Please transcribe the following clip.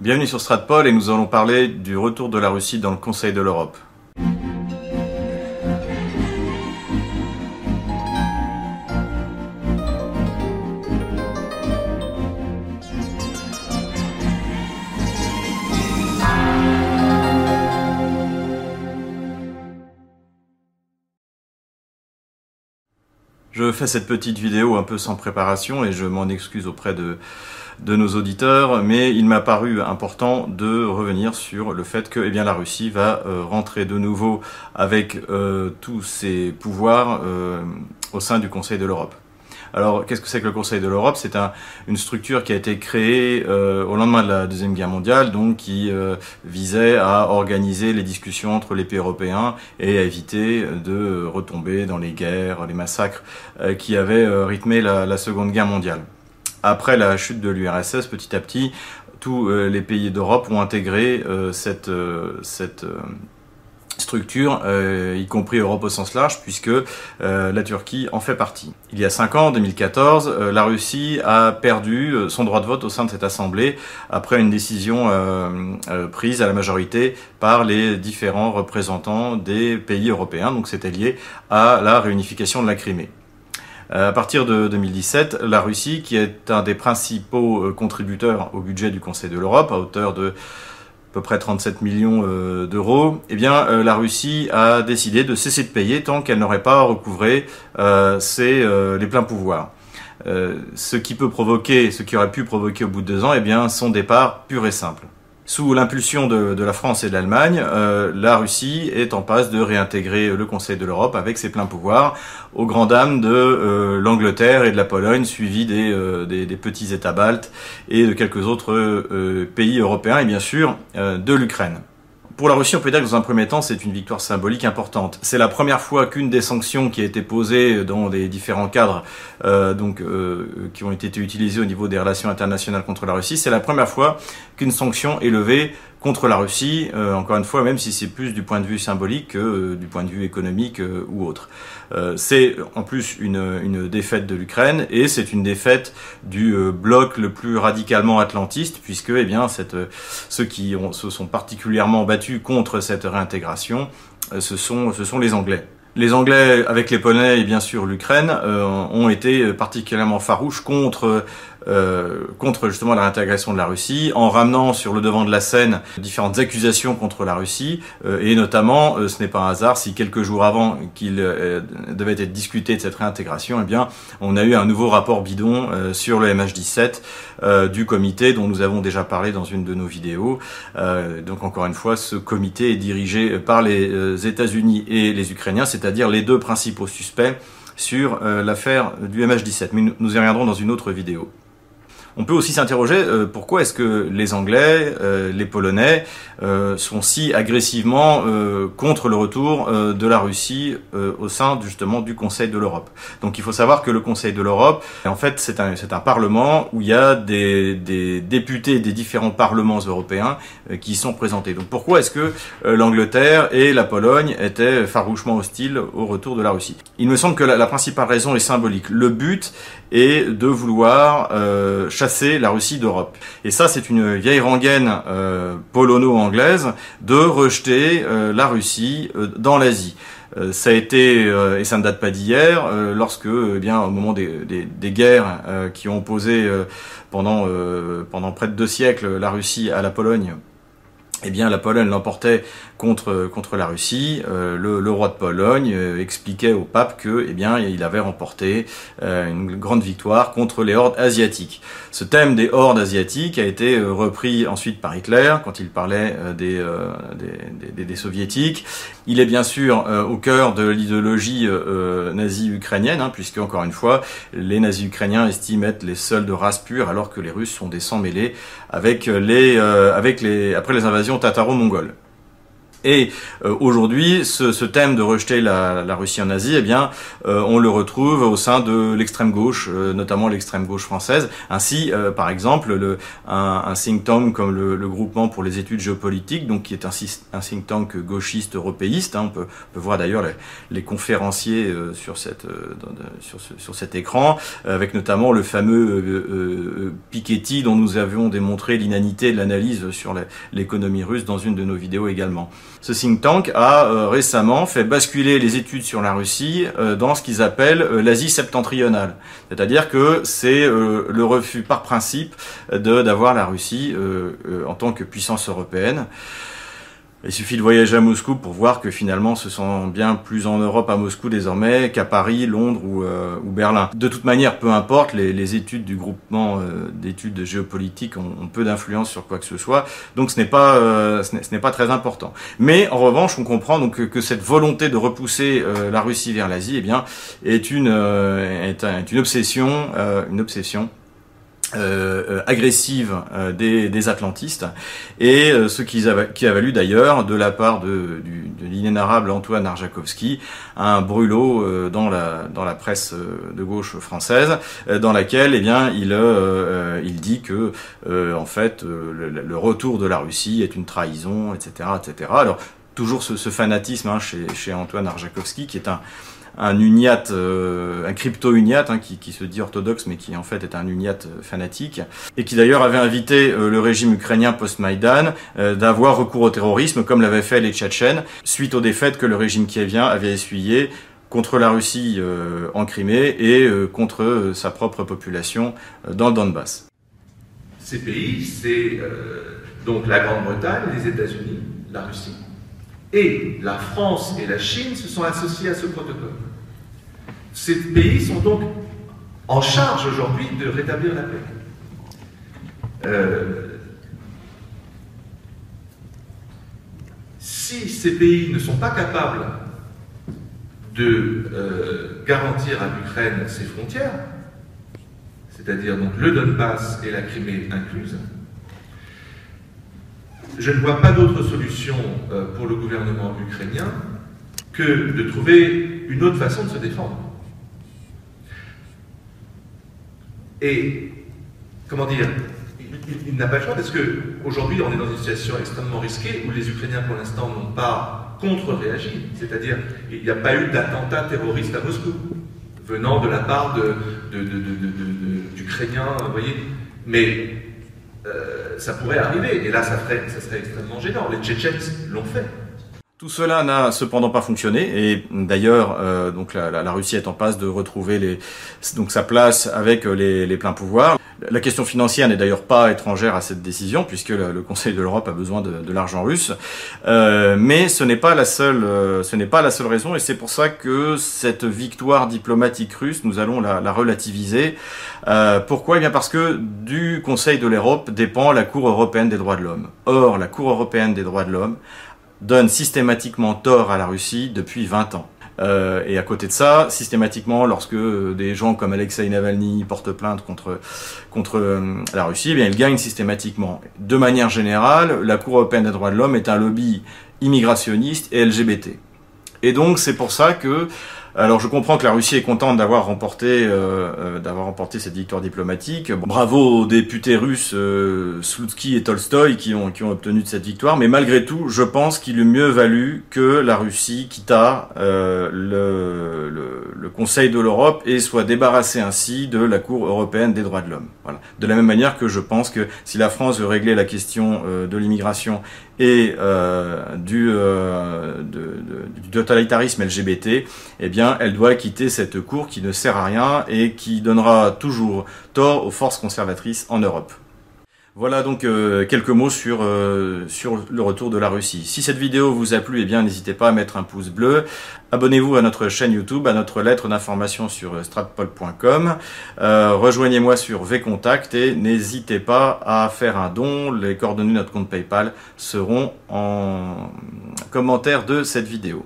Bienvenue sur Stratpol et nous allons parler du retour de la Russie dans le Conseil de l'Europe. Je fais cette petite vidéo un peu sans préparation et je m'en excuse auprès de, nos auditeurs, mais il m'a paru important de revenir sur le fait que eh bien, la Russie va euh, rentrer de nouveau avec euh, tous ses pouvoirs euh, au sein du Conseil de l'Europe. Alors, qu'est-ce que c'est que le Conseil de l'Europe? C'est un, une structure qui a été créée euh, au lendemain de la Deuxième Guerre mondiale, donc qui euh, visait à organiser les discussions entre les pays européens et à éviter de retomber dans les guerres, les massacres euh, qui avaient rythmé la, Seconde Guerre mondiale. Après la chute de l'URSS, petit à petit, tous les pays d'Europe ont intégré cette structure, euh, y compris Europe au sens large, puisque euh, la Turquie en fait partie. Il y a cinq ans, en 2014, euh, la Russie a perdu son droit de vote au sein de cette assemblée après une décision prise à la majorité par les différents représentants des pays européens. Donc c'était lié à la réunification de la Crimée. À partir de 2017, la Russie, qui est un des principaux contributeurs au budget du Conseil de l'Europe, à hauteur de à peu près 37 millions euh, d'euros, eh bien euh, la Russie a décidé de cesser de payer tant qu'elle n'aurait pas recouvré euh, ses, les pleins pouvoirs. ce qui peut provoquer, ce qui aurait pu provoquer au bout de deux ans, eh bien son départ pur et simple. Sous l'impulsion de, la France et de l'Allemagne, euh, la Russie est en passe de réintégrer le Conseil de l'Europe avec ses pleins pouvoirs, aux grand dames de euh, l'Angleterre et de la Pologne, suivis des, euh, des, petits États baltes et de quelques autres pays européens, et bien sûr de l'Ukraine. Pour la Russie, on peut dire que dans un premier temps, c'est une victoire symbolique importante. C'est la première fois qu'une des sanctions qui a été posée dans des différents cadres, euh, donc euh, qui ont été utilisés au niveau des relations internationales contre la Russie, c'est la première fois qu'une sanction est levée contre la Russie, euh, encore une fois, même si c'est plus du point de vue symbolique que euh, du point de vue économique euh, ou autre. Euh, c'est en plus une, une défaite de l'Ukraine et c'est une défaite du bloc le plus radicalement atlantiste, puisque eh bien, cette, ceux qui se sont particulièrement battus contre cette réintégration, ce sont, ce sont les Anglais. Les Anglais, avec les Polonais et bien sûr l'Ukraine, euh, ont été particulièrement farouches contre euh, contre justement la réintégration de la Russie, en ramenant sur le devant de la scène différentes accusations contre la Russie, euh, et notamment, euh, ce n'est pas un hasard si quelques jours avant qu'il euh, devait être discuté de cette réintégration, eh bien, on a eu un nouveau rapport bidon sur le MH17 du comité dont nous avons déjà parlé dans une de nos vidéos. donc encore une fois, ce comité est dirigé par les États-Unis et les Ukrainiens, c'est-à-dire les deux principaux suspects sur l'affaire du MH17. Mais nous y reviendrons dans une autre vidéo. On peut aussi s'interroger euh, pourquoi est-ce que les Anglais, euh, les Polonais euh, sont si agressivement euh, contre le retour de la Russie au sein justement du Conseil de l'Europe. Donc il faut savoir que le Conseil de l'Europe, en fait, c'est un, un parlement où il y a des, des députés des différents parlements européens qui sont présentés. Donc pourquoi est-ce que l'Angleterre et la Pologne étaient farouchement hostiles au retour de la Russie? Il me semble que la principale raison est symbolique. Le but est de vouloir chasser la Russie d'Europe. Et ça, c'est une vieille rengaine euh, polono-anglaise de rejeter euh, la Russie euh, dans l'Asie. Euh, ça a été, euh, et ça ne date pas d'hier, euh, lorsque, eh bien, au moment des, des, des guerres qui ont opposé pendant, pendant près de deux siècles la Russie à la Pologne, eh bien, la Pologne l'emportait contre, contre la Russie. Euh, le, le, roi de Pologne euh, expliquait au pape que, eh bien, il avait remporté euh, une grande victoire contre les hordes asiatiques. Ce thème des hordes asiatiques a été euh, repris ensuite par Hitler quand il parlait euh, des, des, des, des, soviétiques. Il est bien sûr au cœur de l'idéologie nazie ukrainienne, hein, puisque encore une fois, les nazis ukrainiens estiment être les seuls de race pure, alors que les Russes sont des sangs mêlés avec les, avec les, après les invasions tataro-mongoles. Et euh, aujourd'hui, ce, ce, thème de rejeter la, la, Russie en Asie, eh bien, euh, on le retrouve au sein de l'extrême gauche, euh, notamment l'extrême gauche française. Ainsi, par exemple, le, un, un, think tank comme le, le, groupement pour les études géopolitiques, donc qui est un, un think tank gauchiste européiste. Hein, on, peut, on, peut, voir d'ailleurs les, les, conférenciers sur cette sur, ce, sur, cet écran, avec notamment le fameux Piketty dont nous avions démontré l'inanité de l'analyse sur l'économie russe dans une de nos vidéos également. Ce think tank a euh, récemment fait basculer les études sur la Russie euh, dans ce qu'ils appellent euh, l'Asie septentrionale. C'est-à-dire que c'est le refus par principe d'avoir la Russie en tant que puissance européenne. Il suffit de voyager à Moscou pour voir que finalement ce sont bien plus en Europe à Moscou désormais qu'à Paris, Londres ou, euh, Berlin. De toute manière, peu importe, les, études du groupement euh, d'études géopolitiques ont, peu d'influence sur quoi que ce soit, donc ce n'est pas euh, ce n'est pas très important. Mais en revanche, on comprend donc que, cette volonté de repousser la Russie vers l'Asie, eh bien, est une est, une obsession, une obsession euh, euh, agressive euh, des, des, atlantistes. Et euh, ce qui a, qui a valu d'ailleurs de la part de, de l'inénarrable Antoine Arjakovski un brûlot dans la dans la presse de gauche française dans laquelle eh bien il il dit que en fait le, le, retour de la Russie est une trahison etc etc alors toujours ce, ce fanatisme hein, chez, chez Antoine Arjakovski qui est un un uniat, euh, un crypto-uniat hein, qui, qui, se dit orthodoxe mais qui en fait est un uniat euh, fanatique et qui d'ailleurs avait invité euh, le régime ukrainien post-Maïdan d'avoir recours au terrorisme comme l'avaient fait les Tchétchènes suite aux défaites que le régime kievien avait essuyées contre la Russie en Crimée et contre sa propre population dans le Donbass. Ces pays, c'est donc la Grande-Bretagne, les États-Unis, la Russie et la France et la Chine se sont associés à ce protocole. Ces pays sont donc en charge aujourd'hui de rétablir la paix. Euh, si ces pays ne sont pas capables de euh, garantir à l'Ukraine ses frontières, c'est-à-dire donc le Donbass et la Crimée incluse, je ne vois pas d'autre solution euh, pour le gouvernement ukrainien que de trouver une autre façon de se défendre. Et, comment dire, il, n'a pas le choix parce qu'aujourd'hui, on est dans une situation extrêmement risquée où les Ukrainiens, pour l'instant, n'ont pas contre-réagi. C'est-à-dire, il n'y a pas eu d'attentat terroriste à Moscou venant de la part d'Ukrainiens, vous voyez. Mais euh, ça pourrait arriver. Et là, ça, ferait, ça serait extrêmement gênant. Les Tchétchènes l'ont fait. Tout cela n'a cependant pas fonctionné et d'ailleurs euh, donc la, Russie est en passe de retrouver donc sa place avec les, les pleins pouvoirs. La question financière n'est d'ailleurs pas étrangère à cette décision puisque le, Conseil de l'Europe a besoin de, l'argent russe, euh, mais ce n'est pas la seule euh, ce n'est pas la seule raison et c'est pour ça que cette victoire diplomatique russe nous allons la, la relativiser. Euh, pourquoi? Eh bien parce que du Conseil de l'Europe dépend la Cour européenne des droits de l'homme. Or la Cour européenne des droits de l'homme donne systématiquement tort à la Russie depuis 20 ans. Euh, et à côté de ça, systématiquement, lorsque des gens comme Alexei Navalny portent plainte contre contre euh, la Russie, eh bien ils gagnent systématiquement. De manière générale, la Cour européenne des droits de l'homme est un lobby immigrationniste et LGBT. Et donc c'est pour ça que alors je comprends que la Russie est contente d'avoir remporté, euh, euh, remporté cette victoire diplomatique. Bravo aux députés russes euh, Slutsky et Tolstoï qui ont, qui ont obtenu cette victoire. Mais malgré tout, je pense qu'il eût mieux valu que la Russie quitta euh, le, le, Conseil de l'Europe et soit débarrassée ainsi de la Cour européenne des droits de l'homme. Voilà. De la même manière que je pense que si la France veut régler la question de l'immigration et du, de, du totalitarisme LGBT, eh bien, elle doit quitter cette cour qui ne sert à rien et qui donnera toujours tort aux forces conservatrices en Europe. Voilà donc euh, quelques mots sur, euh, sur le retour de la Russie. Si cette vidéo vous a plu, eh bien n'hésitez pas à mettre un pouce bleu. Abonnez-vous à notre chaîne YouTube, à notre lettre d'information sur euh, stratpol.com. Rejoignez-moi sur VContact et n'hésitez pas à faire un don. Les coordonnées de notre compte PayPal seront en commentaire de cette vidéo.